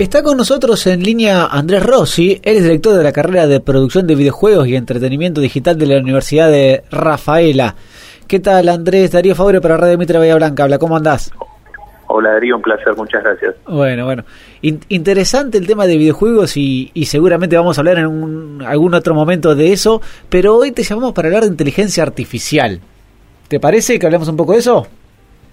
Está con nosotros en línea Andrés Rossi, él es director de la carrera de producción de videojuegos y entretenimiento digital de la Universidad de Rafaela. ¿Qué tal Andrés? Darío Fabre para Radio Mitra Bahía Blanca. Habla, ¿cómo andás? Hola Darío, un placer, muchas gracias. Bueno, bueno. interesante el tema de videojuegos y, seguramente vamos a hablar en algún otro momento de eso, pero hoy te llamamos para hablar de inteligencia artificial. ¿Te parece que hablemos un poco de eso?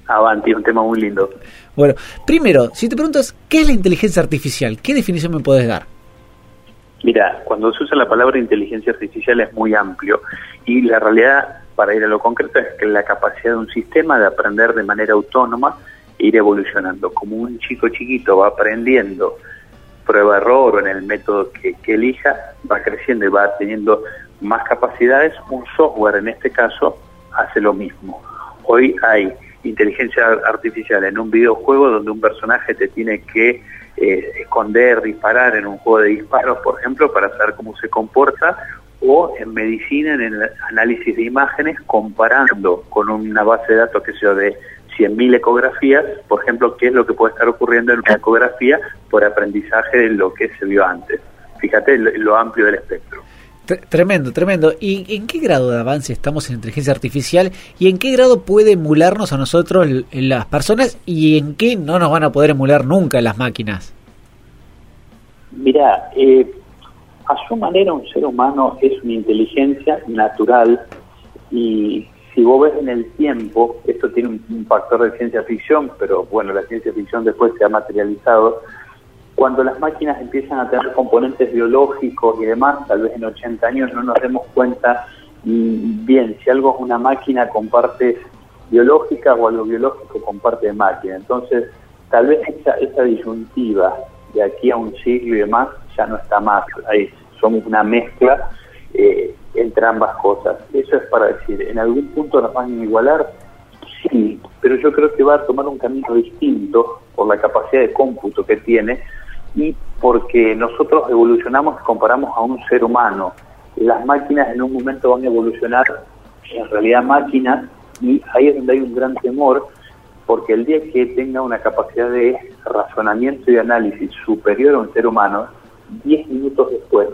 Avanti, un tema muy lindo. Bueno, primero, si te preguntas, ¿qué es la inteligencia artificial? ¿Qué definición me puedes dar? Mira, cuando se usa la palabra inteligencia artificial es muy amplio y la realidad, para ir a lo concreto, es que la capacidad de un sistema de aprender de manera autónoma e ir evolucionando. Como un chico chiquito va aprendiendo prueba-error o en el método que, que elija, va creciendo y va teniendo más capacidades, un software en este caso hace lo mismo. Hoy hay inteligencia artificial en un videojuego donde un personaje te tiene que eh, esconder, disparar en un juego de disparos, por ejemplo, para saber cómo se comporta, o en medicina, en el análisis de imágenes, comparando con una base de datos que sea de 100.000 ecografías, por ejemplo, qué es lo que puede estar ocurriendo en una ecografía por aprendizaje de lo que se vio antes. Fíjate lo amplio del espectro. Tremendo, tremendo. ¿Y en qué grado de avance estamos en inteligencia artificial y en qué grado puede emularnos a nosotros las personas y en qué no nos van a poder emular nunca las máquinas? Mira, eh, a su manera un ser humano es una inteligencia natural y si vos ves en el tiempo, esto tiene un factor de ciencia ficción, pero bueno, la ciencia ficción después se ha materializado, cuando las máquinas empiezan a tener componentes biológicos y demás, tal vez en 80 años no nos demos cuenta mm, bien si algo es una máquina con partes biológicas o algo biológico con parte de máquina. Entonces, tal vez esa, esa disyuntiva de aquí a un siglo y demás ya no está más. Ahí somos una mezcla eh, entre ambas cosas. Eso es para decir, ¿en algún punto nos van a igualar? Sí, pero yo creo que va a tomar un camino distinto por la capacidad de cómputo que tiene y porque nosotros evolucionamos y comparamos a un ser humano. Las máquinas en un momento van a evolucionar en realidad máquinas y ahí es donde hay un gran temor porque el día que tenga una capacidad de razonamiento y análisis superior a un ser humano, 10 minutos después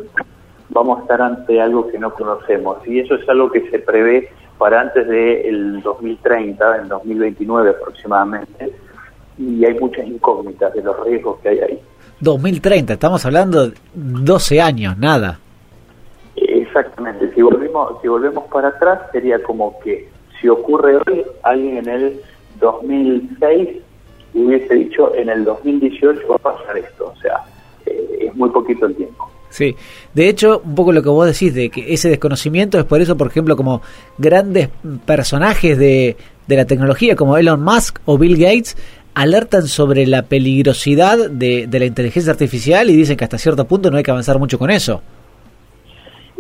vamos a estar ante algo que no conocemos y eso es algo que se prevé para antes del 2030, en 2029 aproximadamente, y hay muchas incógnitas de los riesgos que hay ahí. 2030, estamos hablando de 12 años, nada. Exactamente, si volvemos, si volvemos para atrás sería como que si ocurre hoy, alguien en el 2006 hubiese dicho en el 2018 va a pasar esto, o sea, eh, es muy poquito el tiempo. Sí, de hecho, un poco lo que vos decís de que ese desconocimiento es por eso, por ejemplo, como grandes personajes de, de la tecnología como Elon Musk o Bill Gates alertan sobre la peligrosidad de, la inteligencia artificial y dicen que hasta cierto punto no hay que avanzar mucho con eso.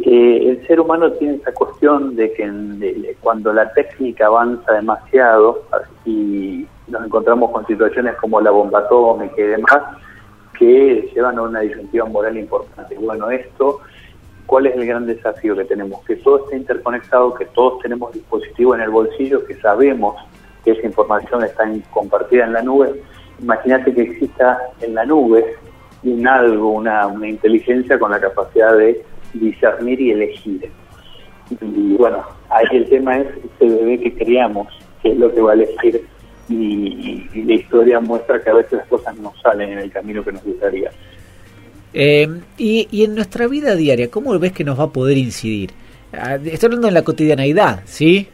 Eh, el ser humano tiene esa cuestión de que cuando la técnica avanza demasiado y nos encontramos con situaciones como la bomba atómica y demás, que llevan a una disyuntiva moral importante. Bueno, esto, ¿cuál es el gran desafío que tenemos? Que todo esté interconectado, que todos tenemos dispositivos en el bolsillo, que sabemos que esa información está compartida en la nube. Imagínate que exista en la nube un algo, una, inteligencia con la capacidad de discernir y elegir. Y bueno, ahí el tema es ese bebé que creamos, que es lo que va a elegir, y, la historia muestra que a veces las cosas no salen en el camino que nos gustaría. Eh, y, y en nuestra vida diaria, ¿cómo ves que nos va a poder incidir? Ah, estoy hablando en la cotidianeidad, ¿sí?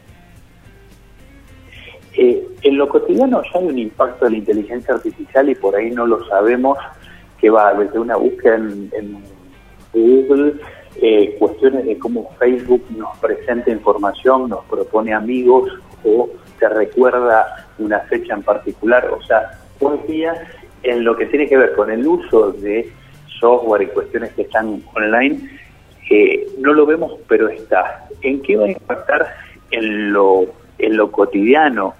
En lo cotidiano ya hay un impacto de la inteligencia artificial y por ahí no lo sabemos, que va desde una búsqueda en, Google, eh, cuestiones de cómo Facebook nos presenta información, nos propone amigos o te recuerda una fecha en particular. O sea, hoy día en lo que tiene que ver con el uso de software y cuestiones que están online, eh, no lo vemos, pero está. ¿En qué va a impactar en lo, en lo cotidiano?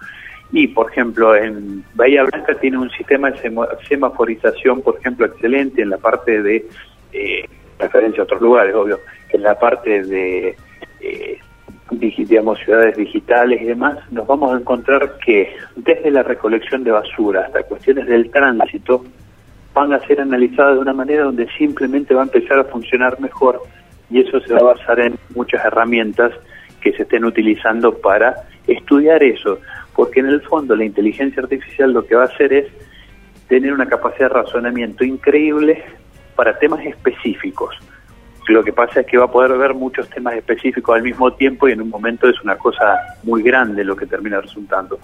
Y, por ejemplo, en Bahía Blanca tiene un sistema de semaforización, por ejemplo, excelente en la parte de, eh, referencia a otros lugares, obvio, en la parte de, eh, digamos, ciudades digitales y demás, nos vamos a encontrar que desde la recolección de basura hasta cuestiones del tránsito, van a ser analizadas de una manera donde simplemente va a empezar a funcionar mejor y eso se va a basar en muchas herramientas que se estén utilizando para estudiar eso, porque en el fondo la inteligencia artificial lo que va a hacer es tener una capacidad de razonamiento increíble para temas específicos. Lo que pasa es que va a poder ver muchos temas específicos al mismo tiempo y en un momento es una cosa muy grande lo que termina resultando.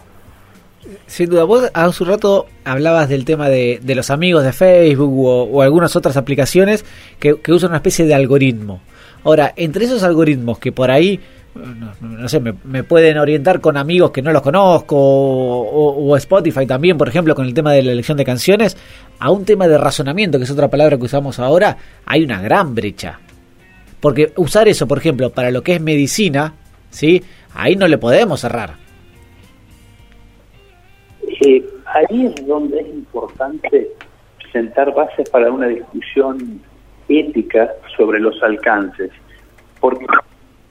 Sin duda, vos hace un rato hablabas del tema de, los amigos de Facebook o, algunas otras aplicaciones que, usan una especie de algoritmo. Ahora, entre esos algoritmos que por ahí, no, sé, me, pueden orientar con amigos que no los conozco o, Spotify también, por ejemplo, con el tema de la elección de canciones, a un tema de razonamiento, que es otra palabra que usamos ahora, hay una gran brecha. Porque usar eso, por ejemplo, para lo que es medicina, ¿sí? Ahí no le podemos cerrar ahí es donde es importante sentar bases para una discusión ética sobre los alcances, porque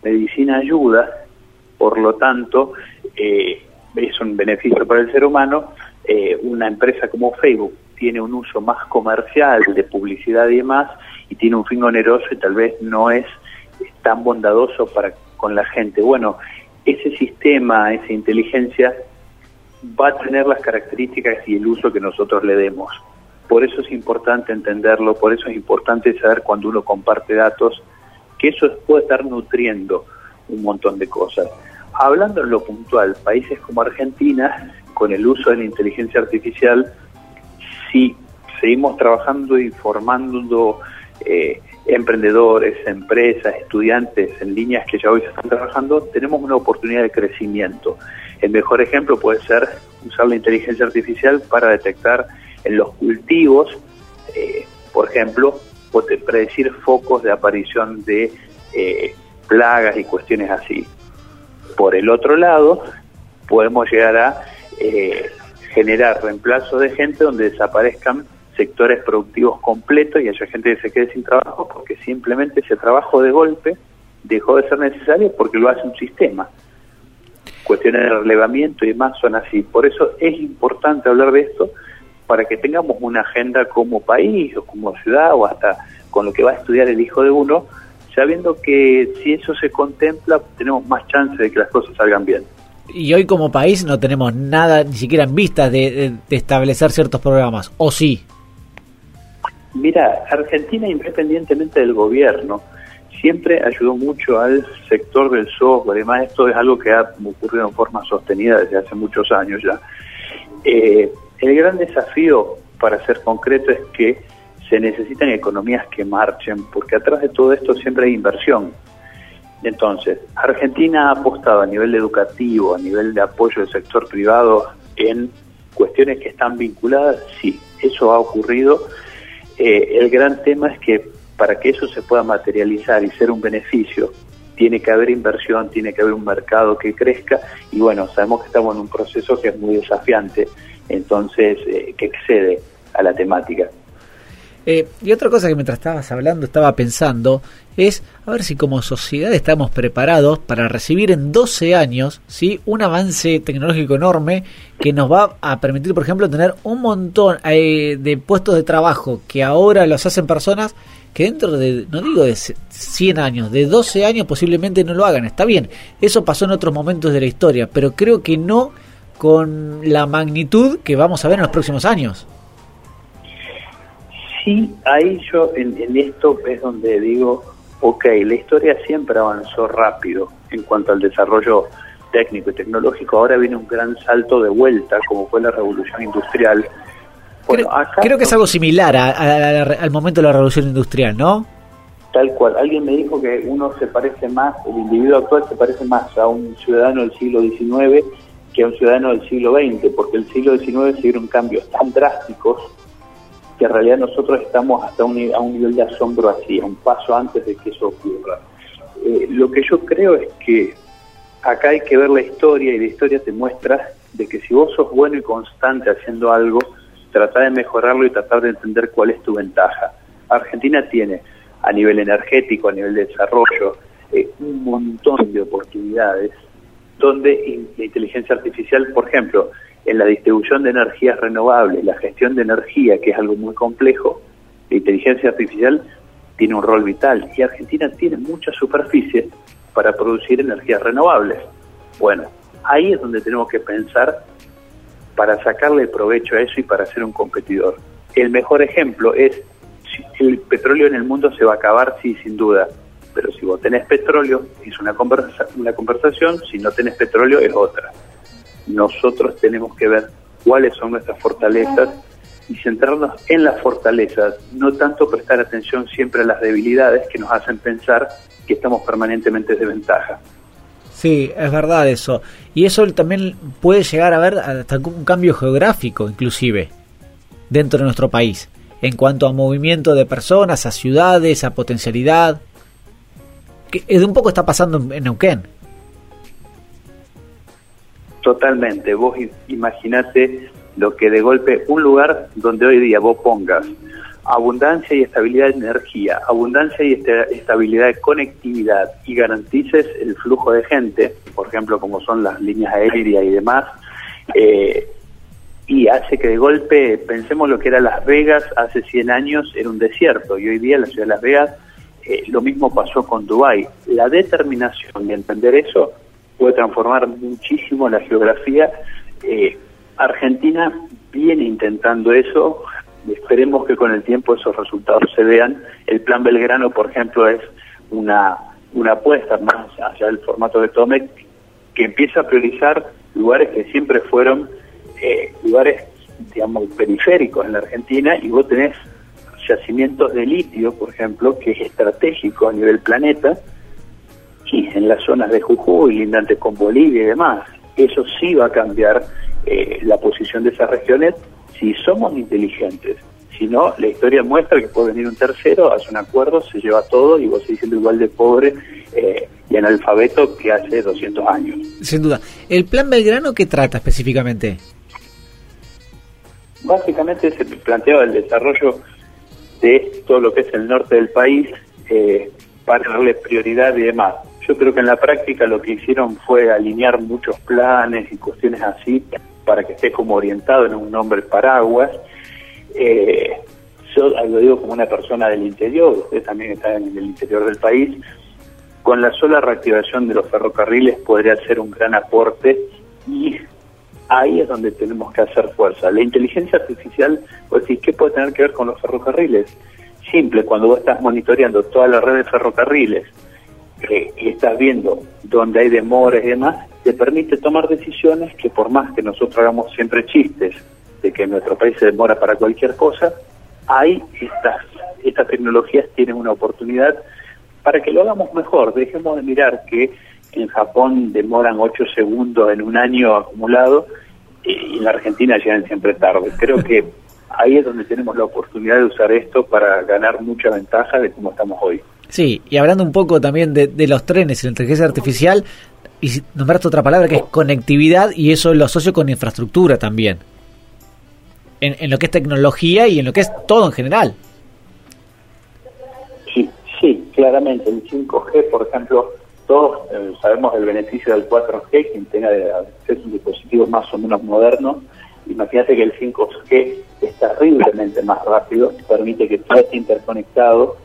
medicina ayuda, por lo tanto, eh, es un beneficio para el ser humano. Eh, una empresa como Facebook tiene un uso más comercial de publicidad y demás, y tiene un fin oneroso y tal vez no es tan bondadoso para con la gente. Bueno, ese sistema, esa inteligencia va a tener las características y el uso que nosotros le demos. Por eso es importante entenderlo, por eso es importante saber cuando uno comparte datos que eso puede estar nutriendo un montón de cosas. Hablando en lo puntual, países como Argentina, con el uso de la inteligencia artificial, si seguimos trabajando y formando eh, emprendedores, empresas, estudiantes en líneas que ya hoy se están trabajando, tenemos una oportunidad de crecimiento. El mejor ejemplo puede ser usar la inteligencia artificial para detectar en los cultivos, eh, por ejemplo, predecir focos de aparición de eh, plagas y cuestiones así. Por el otro lado, podemos llegar a eh, generar reemplazo de gente donde desaparezcan sectores productivos completos y haya gente que se quede sin trabajo porque simplemente ese trabajo de golpe dejó de ser necesario porque lo hace un sistema cuestiones de relevamiento y demás son así. Por eso es importante hablar de esto para que tengamos una agenda como país o como ciudad o hasta con lo que va a estudiar el hijo de uno, sabiendo que si eso se contempla tenemos más chance de que las cosas salgan bien. Y hoy como país no tenemos nada, ni siquiera en vista de, de establecer ciertos programas, ¿o sí? Mira, Argentina, independientemente del gobierno, siempre ayudó mucho al sector del software. Además, esto es algo que ha ocurrido en forma sostenida desde hace muchos años ya. Eh, el gran desafío, para ser concreto, es que se necesitan economías que marchen, porque atrás de todo esto siempre hay inversión. Entonces, Argentina ha apostado a nivel educativo, a nivel de apoyo del sector privado en cuestiones que están vinculadas, sí, eso ha ocurrido. Eh, el gran tema es que para que eso se pueda materializar y ser un beneficio, tiene que haber inversión, tiene que haber un mercado que crezca y bueno, sabemos que estamos en un proceso que es muy desafiante, entonces eh, que excede a la temática. Eh, y otra cosa que mientras estabas hablando estaba pensando es a ver si como sociedad estamos preparados para recibir en 12 años ¿sí? un avance tecnológico enorme que nos va a permitir, por ejemplo, tener un montón eh, de puestos de trabajo que ahora los hacen personas que dentro de, no digo de 100 años, de 12 años posiblemente no lo hagan. Está bien, eso pasó en otros momentos de la historia, pero creo que no con la magnitud que vamos a ver en los próximos años. Sí, ahí yo en, esto es donde digo, ok, la historia siempre avanzó rápido en cuanto al desarrollo técnico y tecnológico, ahora viene un gran salto de vuelta, como fue la revolución industrial, creo, que es algo similar al momento de la revolución industrial, ¿no? Tal cual. Alguien me dijo que uno se parece más, el individuo actual se parece más a un ciudadano del siglo XIX que a un ciudadano del siglo XX, porque el siglo XIX se dieron cambios tan drásticos que en realidad nosotros estamos hasta un, a un nivel de asombro así, a un paso antes de que eso ocurra. Eh, lo que yo creo es que acá hay que ver la historia y la historia te muestra de que si vos sos bueno y constante haciendo algo, tratar de mejorarlo y tratar de entender cuál es tu ventaja. Argentina tiene a nivel energético, a nivel de desarrollo, eh, un montón de oportunidades donde la inteligencia artificial, por ejemplo, en la distribución de energías renovables, la gestión de energía, que es algo muy complejo, la inteligencia artificial tiene un rol vital y Argentina tiene mucha superficie para producir energías renovables. Bueno, ahí es donde tenemos que pensar para sacarle provecho a eso y para ser un competidor. El mejor ejemplo es, el petróleo en el mundo se va a acabar, sí, sin duda, pero si vos tenés petróleo es una, conversa una conversación, si no tenés petróleo es otra. Nosotros tenemos que ver cuáles son nuestras fortalezas y centrarnos en las fortalezas, no tanto prestar atención siempre a las debilidades que nos hacen pensar que estamos permanentemente de desventaja. Sí, es verdad eso. Y eso también puede llegar a ver hasta un cambio geográfico, inclusive, dentro de nuestro país, en cuanto a movimiento de personas, a ciudades, a potencialidad. Que un poco está pasando en Neuquén. Totalmente. Vos imaginate lo que de golpe un lugar donde hoy día vos pongas abundancia y estabilidad de energía, abundancia y estabilidad de conectividad y garantices el flujo de gente, por ejemplo, como son las líneas aéreas y demás, eh, y hace que de golpe pensemos lo que era Las Vegas hace 100 años, era un desierto, y hoy día la ciudad de Las Vegas, eh, lo mismo pasó con Dubái. La determinación de entender eso puede transformar muchísimo la geografía. Eh, Argentina viene intentando eso, esperemos que con el tiempo esos resultados se vean. El plan Belgrano, por ejemplo, es una, una apuesta más allá del formato de Tomec que empieza a priorizar lugares que siempre fueron eh, lugares, digamos, periféricos en la Argentina y vos tenés yacimientos de litio, por ejemplo, que es estratégico a nivel planeta, y en las zonas de Jujuy, lindantes con Bolivia y demás. Eso sí va a cambiar eh, la posición de esas regiones si somos inteligentes. Si no, la historia muestra que puede venir un tercero, hace un acuerdo, se lleva todo y vos seguís siendo igual de pobre eh, y analfabeto que hace 200 años. Sin duda. ¿El plan Belgrano qué trata específicamente? Básicamente se plantea el desarrollo de todo lo que es el norte del país eh, para darle prioridad y demás. Yo creo que en la práctica lo que hicieron fue alinear muchos planes y cuestiones así para que esté como orientado en un nombre paraguas. Eh, yo lo digo como una persona del interior, usted también está en el interior del país, con la sola reactivación de los ferrocarriles podría ser un gran aporte y ahí es donde tenemos que hacer fuerza. La inteligencia artificial, pues decir, ¿qué puede tener que ver con los ferrocarriles? Simple, cuando vos estás monitoreando toda la red de ferrocarriles eh, y estás viendo dónde hay demoras y demás, te permite tomar decisiones que por más que nosotros hagamos siempre chistes de que nuestro país se demora para cualquier cosa, hay estas, estas tecnologías tienen una oportunidad para que lo hagamos mejor. Dejemos de mirar que en Japón demoran 8 segundos en un año acumulado y en la Argentina llegan siempre tarde. Creo que ahí es donde tenemos la oportunidad de usar esto para ganar mucha ventaja de cómo estamos hoy. Sí, y hablando un poco también de, de los trenes y la inteligencia artificial, y nombraste otra palabra que es conectividad y eso lo asocio con infraestructura también. En, lo que es tecnología y en lo que es todo en general. Sí, sí, claramente. El 5G, por ejemplo, todos eh, sabemos el beneficio del 4G, quien tenga acceso a un dispositivo más o menos moderno. Imagínate que el 5G es terriblemente más rápido, permite que todo esté interconectado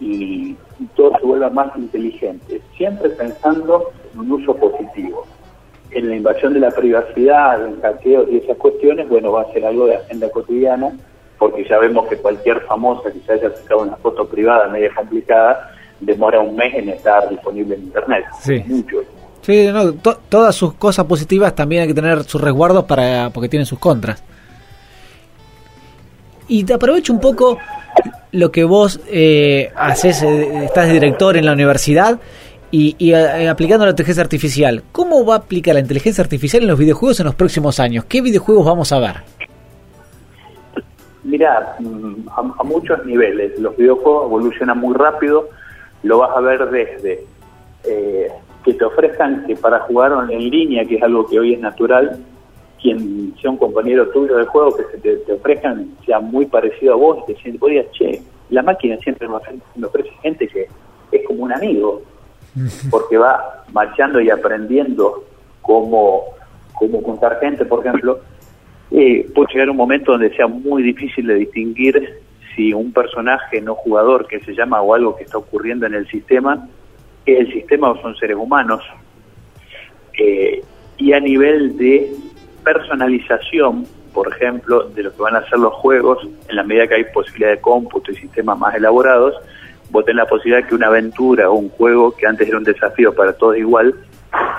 y todo se vuelva más inteligente, siempre pensando en un uso positivo. En la invasión de la privacidad, en hackeo y esas cuestiones, bueno, va a ser algo de agenda cotidiana, porque ya vemos que cualquier famosa que se haya sacado una foto privada media complicada, demora un mes en estar disponible en Internet. Sí. Sí, no, todas sus cosas positivas también hay que tener sus resguardos para porque tienen sus contras. Y te aprovecho un poco lo que vos eh, haces, eh, estás director en la universidad y, eh, aplicando la inteligencia artificial. ¿Cómo va a aplicar la inteligencia artificial en los videojuegos en los próximos años? ¿Qué videojuegos vamos a ver? Mira, mm, a, muchos niveles. Los videojuegos evolucionan muy rápido. Lo vas a ver desde que te ofrezcan que para jugar en línea, que es algo que hoy es natural, quien sea un compañero tuyo de juego que se te, ofrezcan sea muy parecido a vos y te sientes, oye, che, la máquina siempre me ofrece gente que es como un amigo, porque va marchando y aprendiendo cómo, como con gente, por ejemplo, eh, puede llegar un momento donde sea muy difícil de distinguir si un personaje no jugador que se llama o algo que está ocurriendo en el sistema es el sistema o son seres humanos. Eh, y a nivel de personalización, por ejemplo, de lo que van a ser los juegos, en la medida que hay posibilidad de cómputo y sistemas más elaborados, vos tenés la posibilidad que una aventura o un juego que antes era un desafío para todos igual,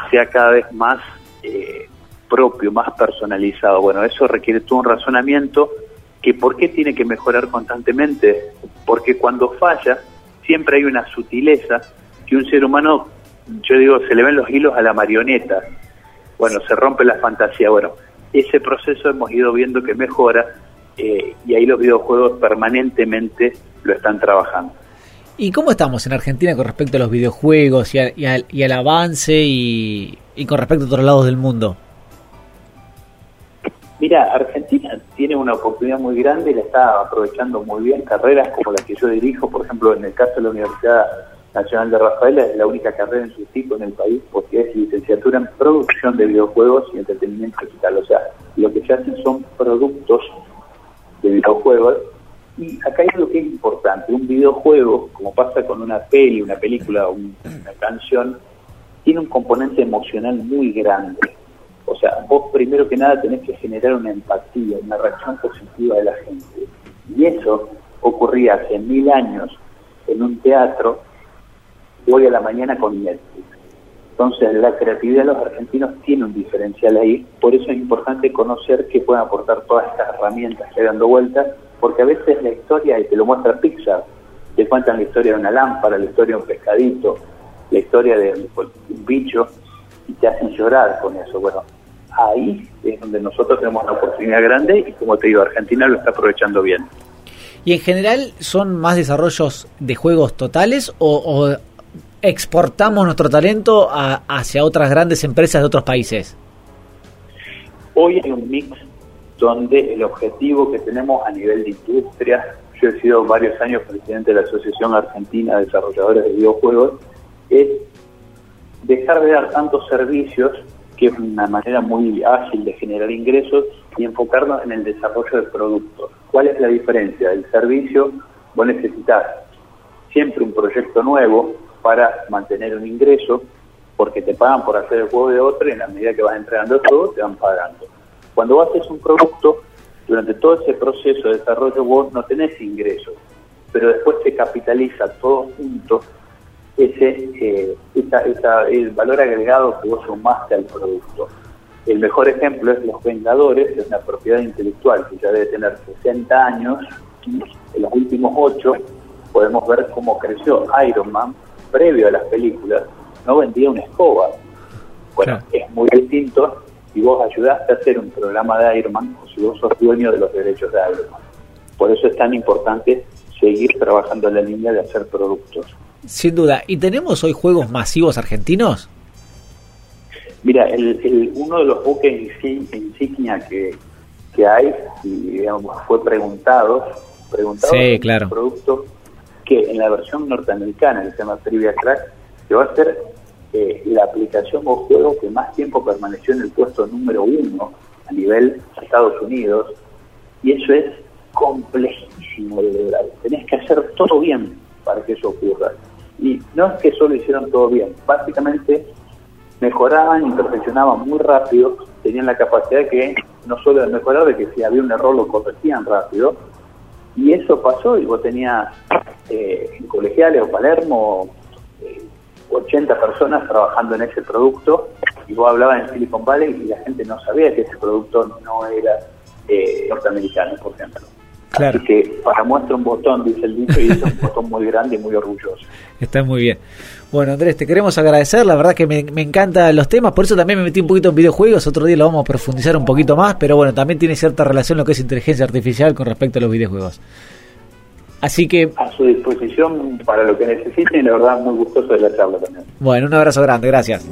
sea cada vez más eh, propio, más personalizado. Bueno, eso requiere todo un razonamiento que por qué tiene que mejorar constantemente, porque cuando falla siempre hay una sutileza que un ser humano, yo digo, se le ven los hilos a la marioneta, bueno, se rompe la fantasía, bueno, ese proceso hemos ido viendo que mejora eh, y ahí los videojuegos permanentemente lo están trabajando. ¿Y cómo estamos en Argentina con respecto a los videojuegos y, al, avance y, y con respecto a otros lados del mundo? Mira, Argentina tiene una oportunidad muy grande y la está aprovechando muy bien. Carreras como las que yo dirijo, por ejemplo, en el caso de la Universidad Nacional de Rafaela, es la única carrera en su tipo en el país porque es licenciatura en producción de videojuegos y entretenimiento digital. O sea, lo que se hacen son productos de videojuegos. Y acá hay algo que es importante. Un videojuego, como pasa con una peli, una película o una canción, tiene un componente emocional muy grande o sea, vos primero que nada tenés que generar una empatía, una reacción positiva de la gente. Y eso ocurría hace mil años en un teatro, hoy a la mañana con Netflix. Entonces, la creatividad de los argentinos tiene un diferencial ahí, por eso es importante conocer qué pueden aportar todas estas herramientas que dando vueltas, porque a veces la historia, y te lo muestra Pixar, te cuentan la historia de una lámpara, la historia de un pescadito, la historia de un bicho, y te hacen llorar con eso. Bueno, ahí es donde nosotros tenemos una oportunidad grande y como te digo, Argentina lo está aprovechando bien. ¿Y en general son más desarrollos de juegos totales o, exportamos nuestro talento hacia otras grandes empresas de otros países? Hoy hay un mix donde el objetivo que tenemos a nivel de industria, yo he sido varios años presidente de la Asociación Argentina de Desarrolladores de Videojuegos, es dejar de dar tantos servicios, que es una manera muy ágil de generar ingresos, y enfocarnos en el desarrollo de productos. ¿Cuál es la diferencia? El servicio, vos necesitas siempre un proyecto nuevo para mantener un ingreso, porque te pagan por hacer el juego de otro y en la medida que vas entregando todo te van pagando. Cuando vos haces un producto, durante todo ese proceso de desarrollo vos no tenés ingresos, pero después se capitaliza todo junto ese eh, el valor agregado que vos sumaste al producto. El mejor ejemplo es Los Vengadores, es una propiedad intelectual que ya debe tener 60 años y en los últimos 8 podemos ver cómo creció Iron Man previo a las películas, no vendía una escoba. Bueno, es muy distinto si vos ayudaste a hacer un programa de Iron Man o si vos sos dueño de los derechos de Iron Man. Por eso es tan importante seguir trabajando en la línea de hacer productos. Sin duda. ¿Y tenemos hoy juegos masivos argentinos? Mira, el, uno de los buques insignia que, que hay, y digamos, fue preguntado, preguntado sí, claro. un producto que en la versión norteamericana, que se llama Trivia Crack, que va a ser eh, la aplicación o juego que más tiempo permaneció en el puesto número uno a nivel Estados Unidos, y eso es complejísimo de lograr. Tenés que hacer todo bien para que eso ocurra. Y no es que solo hicieron todo bien, básicamente mejoraban y perfeccionaban muy rápido, tenían la capacidad de que no solo de mejorar, de que si había un error lo corregían rápido, y eso pasó y vos tenías eh, en colegiales o Palermo 80 eh, personas trabajando en ese producto y vos hablabas en Silicon Valley y la gente no sabía que ese producto no era eh, norteamericano, por ejemplo. Claro. Así que para muestra un botón, dice el dicho, y es un botón muy grande y muy orgulloso. Está muy bien. Bueno, Andrés, te queremos agradecer. La verdad que me, me encantan los temas. Por eso también me metí un poquito en videojuegos. Otro día lo vamos a profundizar un poquito más. Pero bueno, también tiene cierta relación lo que es inteligencia artificial con respecto a los videojuegos. Así que. A su disposición para lo que necesiten. Y la verdad, muy gustoso de la charla también. Bueno, un abrazo grande. Gracias.